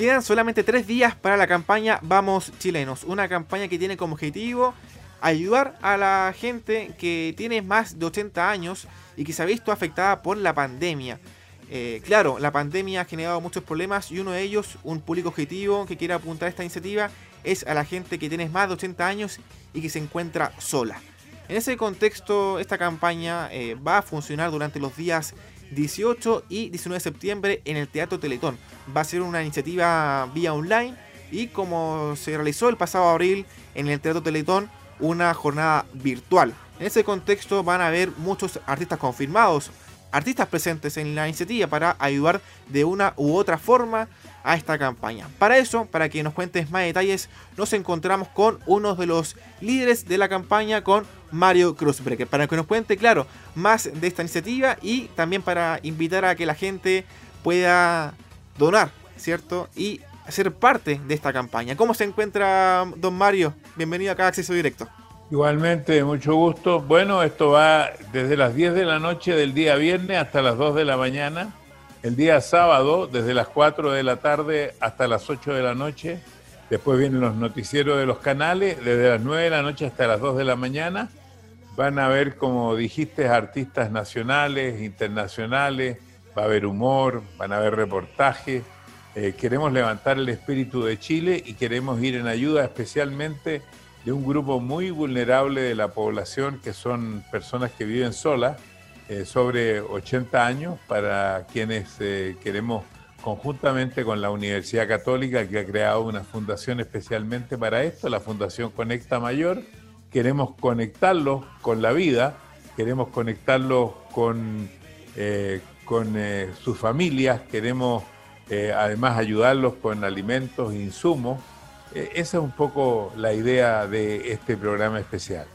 Quedan solamente tres días para la campaña Vamos Chilenos, una campaña que tiene como objetivo ayudar a la gente que tiene más de 80 años y que se ha visto afectada por la pandemia. Eh, claro, la pandemia ha generado muchos problemas y uno de ellos, un público objetivo que quiere apuntar a esta iniciativa, es a la gente que tiene más de 80 años y que se encuentra sola. En ese contexto, esta campaña eh, va a funcionar durante los días 18 y 19 de septiembre en el Teatro Teletón. Va a ser una iniciativa vía online y como se realizó el pasado abril en el Teatro Teletón, una jornada virtual. En ese contexto van a haber muchos artistas confirmados, artistas presentes en la iniciativa para ayudar de una u otra forma a esta campaña. Para eso, para que nos cuentes más detalles, nos encontramos con uno de los líderes de la campaña, con Mario Cruzbrecker, para que nos cuente, claro, más de esta iniciativa y también para invitar a que la gente pueda donar, ¿cierto? Y ser parte de esta campaña. ¿Cómo se encuentra don Mario? Bienvenido acá a Acceso Directo. Igualmente, mucho gusto. Bueno, esto va desde las 10 de la noche del día viernes hasta las 2 de la mañana. El día sábado, desde las 4 de la tarde hasta las 8 de la noche. Después vienen los noticieros de los canales, desde las 9 de la noche hasta las 2 de la mañana. Van a ver, como dijiste, artistas nacionales, internacionales, va a haber humor, van a haber reportajes. Eh, queremos levantar el espíritu de Chile y queremos ir en ayuda especialmente de un grupo muy vulnerable de la población, que son personas que viven solas, eh, sobre 80 años, para quienes eh, queremos conjuntamente con la Universidad Católica, que ha creado una fundación especialmente para esto, la Fundación Conecta Mayor, queremos conectarlos con la vida, queremos conectarlos con, eh, con sus familias, queremos además ayudarlos con alimentos insumos eh, esa es un poco la idea de este programa especial.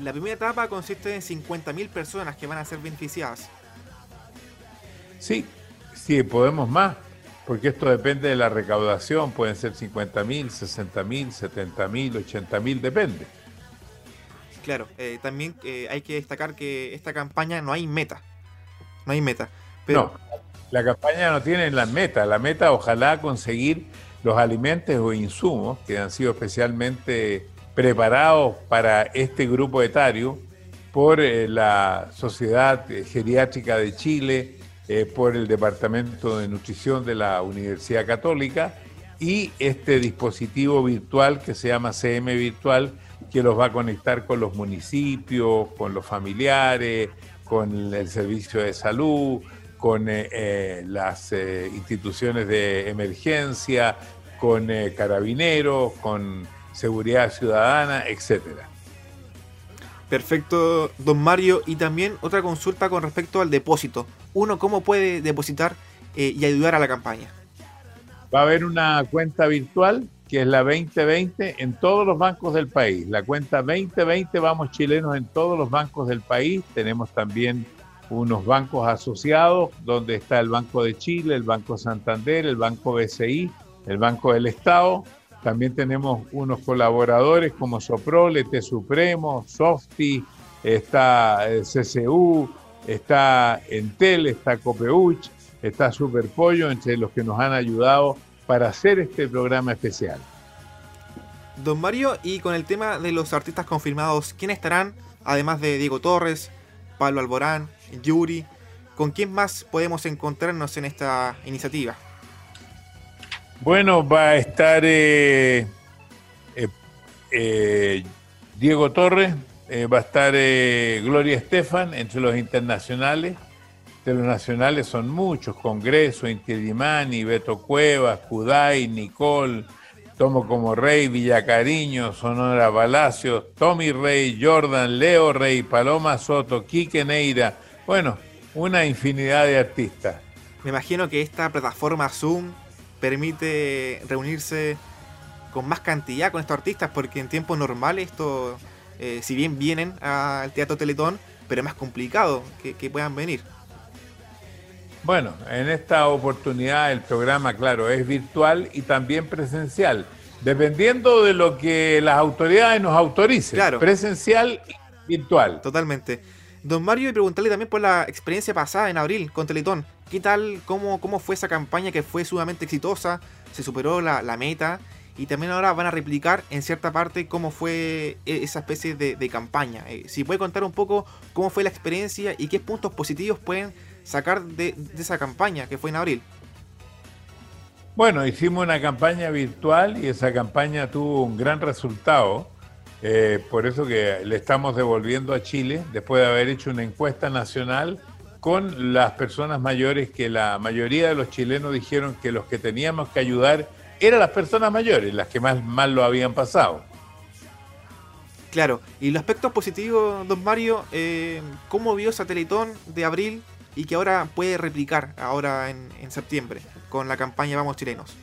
La primera etapa consiste en 50.000 personas que van a ser beneficiadas. Sí, sí, podemos más, porque esto depende de la recaudación, pueden ser 50.000, 60.000, 70.000, 80.000, depende. Claro, eh, también eh, hay que destacar que esta campaña no hay meta, no hay meta. Pero... No, la campaña no tiene la meta, la meta ojalá conseguir los alimentos o insumos que han sido especialmente preparados para este grupo etario por eh, la Sociedad Geriátrica de Chile, por el Departamento de Nutrición de la Universidad Católica y este dispositivo virtual que se llama CM Virtual, que los va a conectar con los municipios, con los familiares, con el servicio de salud, con eh, las instituciones de emergencia, con eh, carabineros, con seguridad ciudadana, etcétera. Perfecto, don Mario. Y también otra consulta con respecto al depósito. Uno, ¿cómo puede depositar eh, y ayudar a la campaña? Va a haber una cuenta virtual que es la 2020 en todos los bancos del país. La cuenta 2020 Vamos Chilenos en todos los bancos del país. Tenemos también unos bancos asociados donde está el Banco de Chile, el Banco Santander, el Banco BCI el Banco del Estado. También tenemos unos colaboradores como Soprole, T Supremo, Softi, está el CCU, está Entel, está Copeuch, está Superpollo, entre los que nos han ayudado para hacer este programa especial. Don Mario, y con el tema de los artistas confirmados, ¿quiénes estarán? Además de Diego Torres, Pablo Alborán, Yuri, ¿con quién más podemos encontrarnos en esta iniciativa? Bueno, va a estar eh, eh, eh, Diego Torres, va a estar Gloria Estefan entre los internacionales. De los nacionales son muchos, Congreso, Inti Beto Cuevas, Kudai, Nicole, Tomo como Rey, Villacariño, Sonora Palacio, Tommy Rey, Jordan, Leo Rey, Paloma Soto, Quique Neira. Bueno, una infinidad de artistas. Me imagino que esta plataforma Zoom permite reunirse con más cantidad con estos artistas, porque en tiempos normales esto, eh, si bien vienen al Teatro Teletón, pero es más complicado que, puedan venir. Bueno, en esta oportunidad el programa, claro, es virtual y también presencial, dependiendo de lo que las autoridades nos autoricen. Claro. Presencial y virtual. Totalmente. Don Mario, y preguntarle también por la experiencia pasada en abril con Teletón. ¿Qué tal? ¿Cómo, cómo fue esa campaña que fue sumamente exitosa? ¿Se superó la, meta? Y también ahora van a replicar en cierta parte cómo fue e, esa especie de, campaña. Eh, si puede contar un poco cómo fue la experiencia y qué puntos positivos pueden sacar de, esa campaña que fue en abril. Bueno, hicimos una campaña virtual y esa campaña tuvo un gran resultado. Eh, por eso que le estamos devolviendo a Chile, después de haber hecho una encuesta nacional con las personas mayores, que la mayoría de los chilenos dijeron que los que teníamos que ayudar eran las personas mayores, las que más mal lo habían pasado. Claro, y los aspectos positivos, don Mario, eh, ¿cómo vio Satelitón de abril y que ahora puede replicar ahora en septiembre? con la campaña Vamos Chilenos?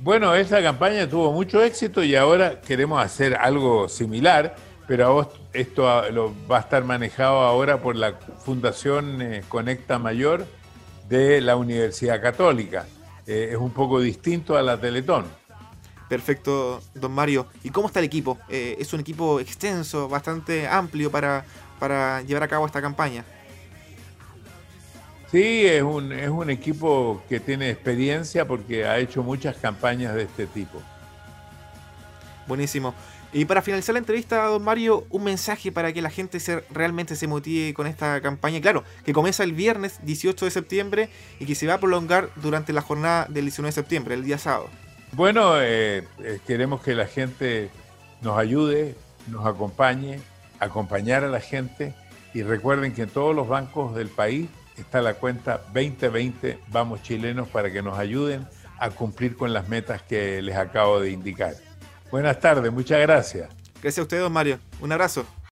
Bueno, esa campaña tuvo mucho éxito y ahora queremos hacer algo similar, pero esto va a estar manejado ahora por la Fundación eh, Conecta Mayor de la Universidad Católica. Eh, es un poco distinto a la Teletón. Perfecto, don Mario. ¿Y cómo está el equipo? Eh, es un equipo extenso, bastante amplio para, para llevar a cabo esta campaña. Sí, es un, es un equipo que tiene experiencia porque ha hecho muchas campañas de este tipo. Buenísimo. Y para finalizar la entrevista, don Mario, un mensaje para que la gente se, realmente se motive con esta campaña. Claro, que comienza el viernes 18 de septiembre y que se va a prolongar durante la jornada del 19 de septiembre, el día sábado. Bueno, eh, eh, queremos que la gente nos ayude, nos acompañe, acompañar a la gente y recuerden que en todos los bancos del país está la cuenta 2020 Vamos Chilenos para que nos ayuden a cumplir con las metas que les acabo de indicar. Buenas tardes, muchas gracias. Gracias a ustedes, Mario. Un abrazo.